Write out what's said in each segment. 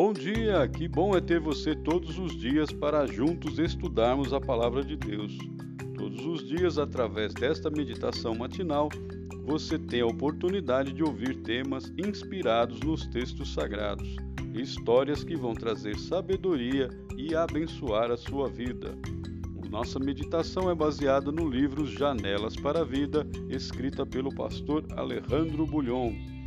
Bom dia, que bom é ter você todos os dias para juntos estudarmos a palavra de Deus. Todos os dias, através desta meditação matinal, você tem a oportunidade de ouvir temas inspirados nos textos sagrados, histórias que vão trazer sabedoria e abençoar a sua vida. Nossa meditação é baseada no livro Janelas para a Vida, escrita pelo pastor Alejandro Bulhon.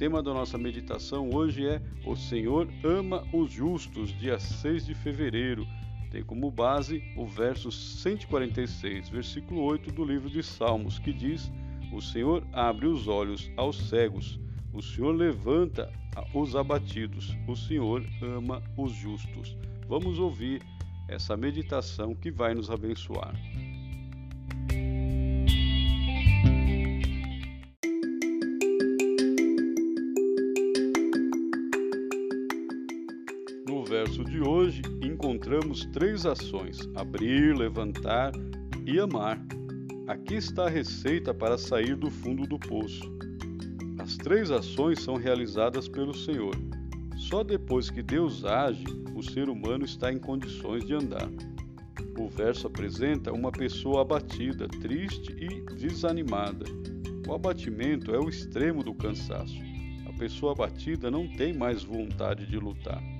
Tema da nossa meditação hoje é O Senhor ama os justos, dia 6 de fevereiro. Tem como base o verso 146, versículo 8 do livro de Salmos, que diz: O Senhor abre os olhos aos cegos, o Senhor levanta os abatidos, o Senhor ama os justos. Vamos ouvir essa meditação que vai nos abençoar. Verso de hoje, encontramos três ações: abrir, levantar e amar. Aqui está a receita para sair do fundo do poço. As três ações são realizadas pelo Senhor. Só depois que Deus age, o ser humano está em condições de andar. O verso apresenta uma pessoa abatida, triste e desanimada. O abatimento é o extremo do cansaço. A pessoa abatida não tem mais vontade de lutar.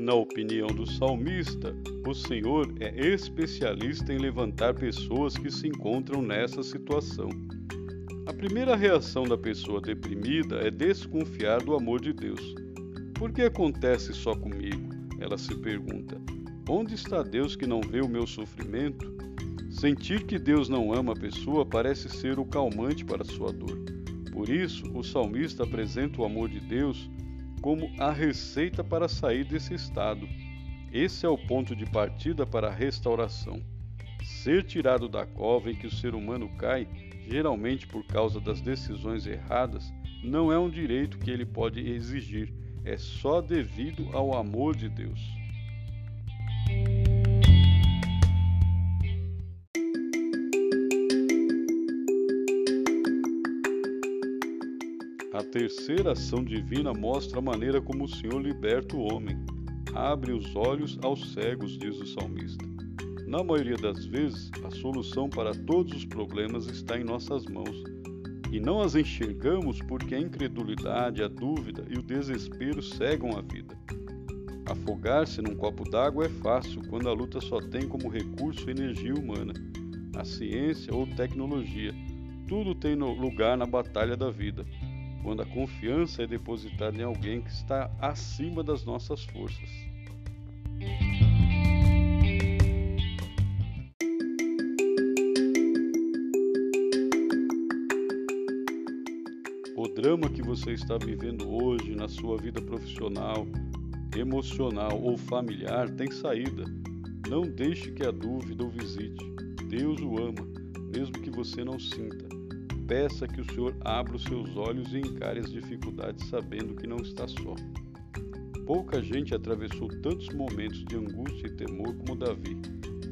Na opinião do salmista, o Senhor é especialista em levantar pessoas que se encontram nessa situação. A primeira reação da pessoa deprimida é desconfiar do amor de Deus. Por que acontece só comigo? Ela se pergunta. Onde está Deus que não vê o meu sofrimento? Sentir que Deus não ama a pessoa parece ser o calmante para sua dor. Por isso, o salmista apresenta o amor de Deus como a receita para sair desse estado. Esse é o ponto de partida para a restauração. Ser tirado da cova em que o ser humano cai, geralmente por causa das decisões erradas, não é um direito que ele pode exigir, é só devido ao amor de Deus. A terceira ação divina mostra a maneira como o Senhor liberta o homem. Abre os olhos aos cegos, diz o salmista. Na maioria das vezes, a solução para todos os problemas está em nossas mãos. E não as enxergamos porque a incredulidade, a dúvida e o desespero cegam a vida. Afogar-se num copo d'água é fácil quando a luta só tem como recurso energia humana, a ciência ou tecnologia. Tudo tem lugar na batalha da vida quando a confiança é depositada em alguém que está acima das nossas forças. O drama que você está vivendo hoje na sua vida profissional, emocional ou familiar tem saída. Não deixe que a dúvida o visite. Deus o ama, mesmo que você não sinta peça que o Senhor abra os seus olhos e encare as dificuldades sabendo que não está só. Pouca gente atravessou tantos momentos de angústia e temor como Davi.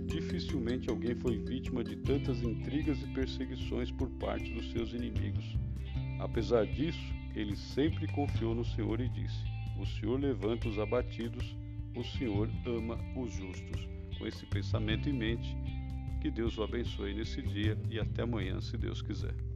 Dificilmente alguém foi vítima de tantas intrigas e perseguições por parte dos seus inimigos. Apesar disso, ele sempre confiou no Senhor e disse: O Senhor levanta os abatidos, o Senhor ama os justos. Com esse pensamento em mente, que Deus o abençoe nesse dia e até amanhã, se Deus quiser.